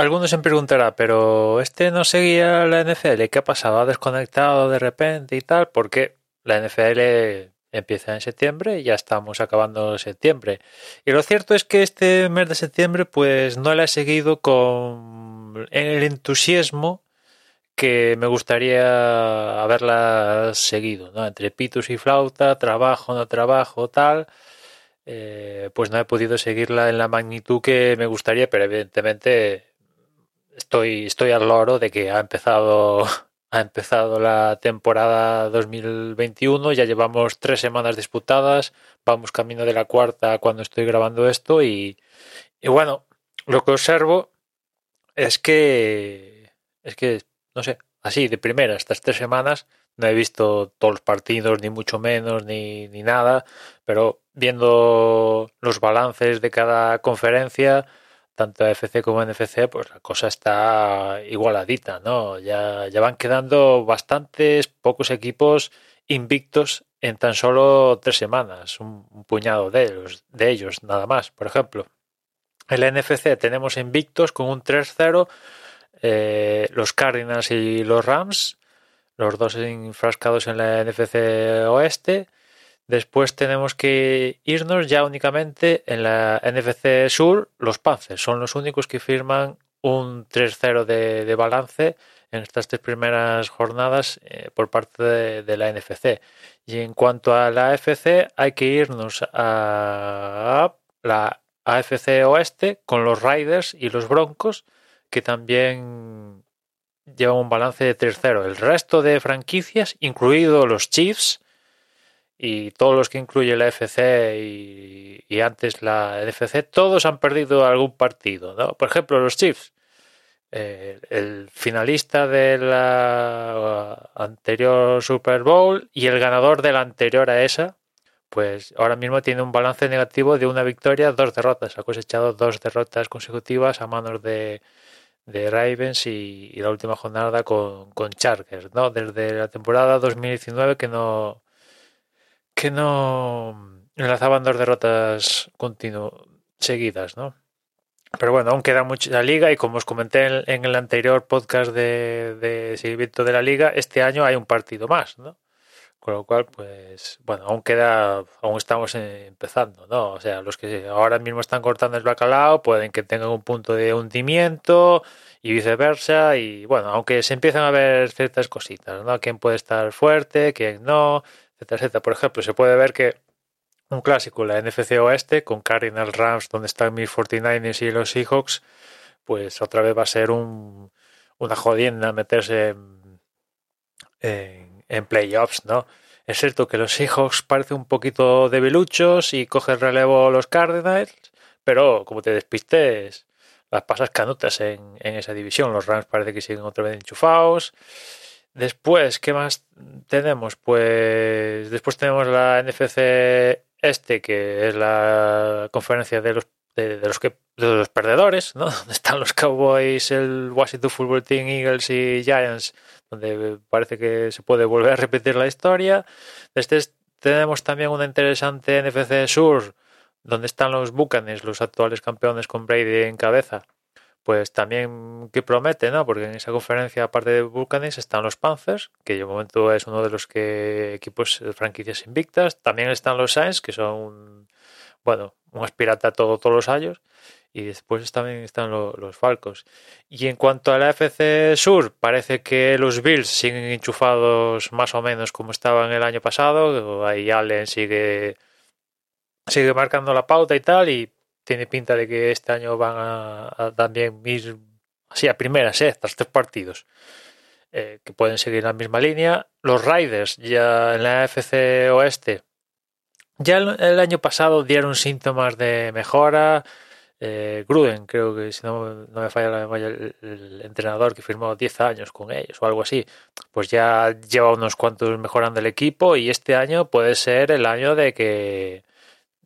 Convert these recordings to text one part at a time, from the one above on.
Algunos se preguntará, pero este no seguía la NFL, ¿qué ha pasado? ¿Ha desconectado de repente y tal? Porque la NFL empieza en septiembre y ya estamos acabando septiembre. Y lo cierto es que este mes de septiembre pues no la he seguido con el entusiasmo que me gustaría haberla seguido, ¿no? Entre pitos y flauta, trabajo, no trabajo, tal, eh, pues no he podido seguirla en la magnitud que me gustaría, pero evidentemente estoy, estoy al loro de que ha empezado, ha empezado la temporada 2021, ya llevamos tres semanas disputadas, vamos camino de la cuarta cuando estoy grabando esto y, y bueno, lo que observo es que, es que, no sé, así de primera, estas tres semanas, no he visto todos los partidos, ni mucho menos, ni, ni nada, pero viendo los balances de cada conferencia, tanto AFC como NFC, pues la cosa está igualadita, ¿no? Ya, ya van quedando bastantes pocos equipos invictos en tan solo tres semanas, un, puñado de ellos, de ellos nada más. Por ejemplo, en la NFC tenemos invictos con un 3-0 eh, los Cardinals y los Rams, los dos enfrascados en la NFC Oeste. Después tenemos que irnos ya únicamente en la NFC Sur, los Panthers. Son los únicos que firman un 3-0 de, balance en estas tres primeras jornadas eh, por parte de, de, la NFC. Y en cuanto a la AFC, hay que irnos a la AFC Oeste con los Riders y los Broncos, que también llevan un balance de 3-0. El resto de franquicias, incluidos los Chiefs, y todos los que incluye la FC y, y, antes la NFC, todos han perdido algún partido. ¿no? Por ejemplo, los Chiefs, eh, el finalista de la anterior Super Bowl y el ganador de la anterior a esa, pues ahora mismo tiene un balance negativo de una victoria, dos derrotas. Ha cosechado dos derrotas consecutivas a manos de, de Ravens y, y, la última jornada con, con Chargers, ¿no? Desde la temporada 2019 que no que no enlazaban dos derrotas continuo, seguidas, ¿no? Pero bueno, aún queda mucho la liga y como os comenté en, el anterior podcast de, de, seguimiento de la liga, este año hay un partido más, ¿no? Con lo cual, pues, bueno, aún queda, aún estamos empezando, ¿no? O sea, los que ahora mismo están cortando el bacalao pueden que tengan un punto de hundimiento y viceversa y bueno, aunque se empiezan a ver ciertas cositas, ¿no? Quién puede estar fuerte, quién no, Por ejemplo, se puede ver que un clásico, la NFC Oeste, con Cardinals Rams, donde están mis 49ers y los Seahawks, pues otra vez va a ser un, una jodienda meterse en, en, en, playoffs, ¿no? Es cierto que los Seahawks parecen un poquito debiluchos y coge el relevo los Cardinals, pero como te despistes, las pasas canutas en esa división. Los Rams parece que siguen otra vez enchufados. Después, ¿qué más tenemos? Pues después tenemos la NFC Este, que es la conferencia de los de, los que de los perdedores, ¿no? Donde están los Cowboys, el Washington Football Team, Eagles y Giants, donde parece que se puede volver a repetir la historia. Después tenemos también una interesante NFC Sur, donde están los Buccaneers, los actuales campeones con Brady en cabeza pues también que promete, ¿no? Porque en esa conferencia, aparte de Vulcanes, están los Panthers, que de momento es uno de los que equipos franquicias invictas. También están los Saints, que son, bueno, un aspirante a todo, todos los años. Y después también están los Falcos. Y en cuanto a la FC Sur, parece que los Bills siguen enchufados más o menos como estaban el año pasado. Ahí Allen sigue, sigue marcando la pauta y tal. Y tiene pinta de que este año van a, a también ir así a primeras, ¿eh? estos tres partidos. eh, que pueden seguir la misma línea. Los Riders, ya en la FC Oeste, ya el, año pasado dieron síntomas de mejora. Eh, Gruden, creo que si no, no me falla la memoria, el, el entrenador que firmó 10 años con ellos o algo así, pues ya lleva unos cuantos mejorando el equipo y este año puede ser el año de que,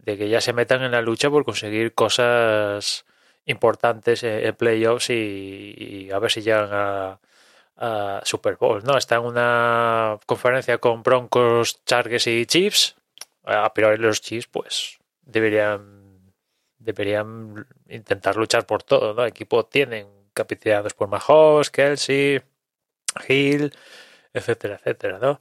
de que ya se metan en la lucha por conseguir cosas importantes en, playoffs y, a ver si llegan a, a Super Bowl, ¿no? Está en una conferencia con Broncos, Chargers y Chiefs. A priori los Chiefs, pues, deberían deberían intentar luchar por todo, ¿no? Equipo tienen capitalizados por Mahomes, Kelsey, Hill, etcétera, etcétera, ¿no?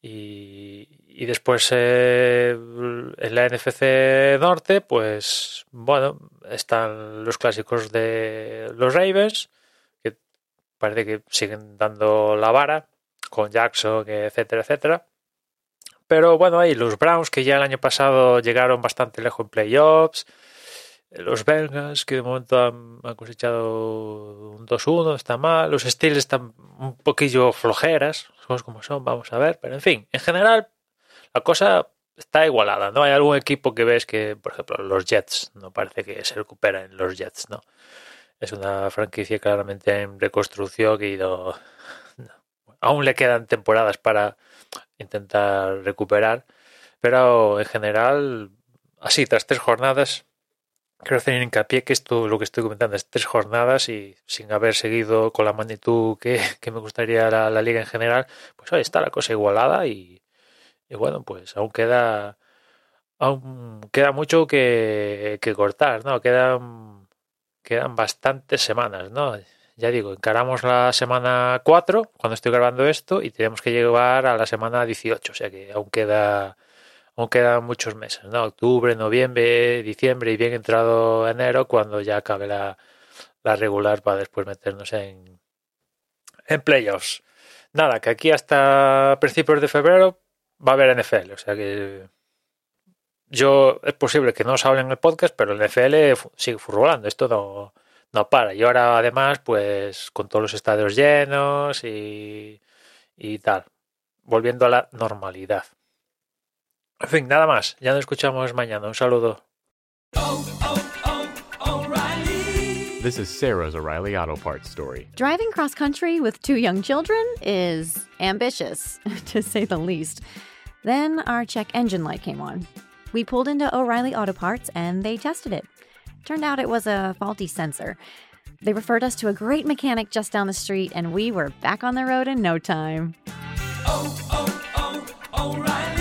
Y, y después eh, en la NFC Norte, pues bueno, están los clásicos de los Ravens, que parece que siguen dando la vara con Jackson, etcétera, etcétera. Pero bueno, hay los Browns que ya el año pasado llegaron bastante lejos en playoffs. Los Bengals que de momento han, han cosechado un 2-1, está mal. Los Steelers están un poquillo flojeras, son como son, vamos a ver. Pero en fin, en general, la cosa está igualada, ¿no? Hay algún equipo que ves que, por ejemplo, los Jets, no parece que se recupera en los Jets, ¿no? Es una franquicia claramente en reconstrucción que ha ido. no, aún le quedan temporadas para intentar recuperar, pero en general, así, tras tres jornadas, quiero hacer hincapié que esto, lo que estoy comentando, es tres jornadas y sin haber seguido con la magnitud que, que me gustaría la, la, liga en general, pues ahí está la cosa igualada y, y bueno, pues aún queda aún queda mucho que, que cortar, ¿no? Quedan, quedan bastantes semanas, ¿no? Ya digo, encaramos la semana 4 cuando estoy grabando esto y tenemos que llegar a la semana 18, o sea que aún queda aún quedan muchos meses, ¿no? Octubre, noviembre, diciembre y bien entrado enero cuando ya acabe la, la regular para después meternos en, en playoffs. Nada, que aquí hasta principios de febrero va a haber NFL, o sea que yo es posible que no os hable en el podcast, pero el NFL sigue furbolando, esto no, no para. Y ahora además, pues con todos los estadios llenos y, y tal, volviendo a la normalidad. En fin, nada más. Ya nos escuchamos mañana. Un saludo. Oh, oh, oh, O'Reilly. This is Sarah's O'Reilly Auto Parts story. Driving cross country with two young children is ambitious, to say the least. Then our check engine light came on. We pulled into O'Reilly Auto Parts and they tested it. Turned out it was a faulty sensor. They referred us to a great mechanic just down the street, and we were back on the road in no time. Oh, oh, oh, O'Reilly.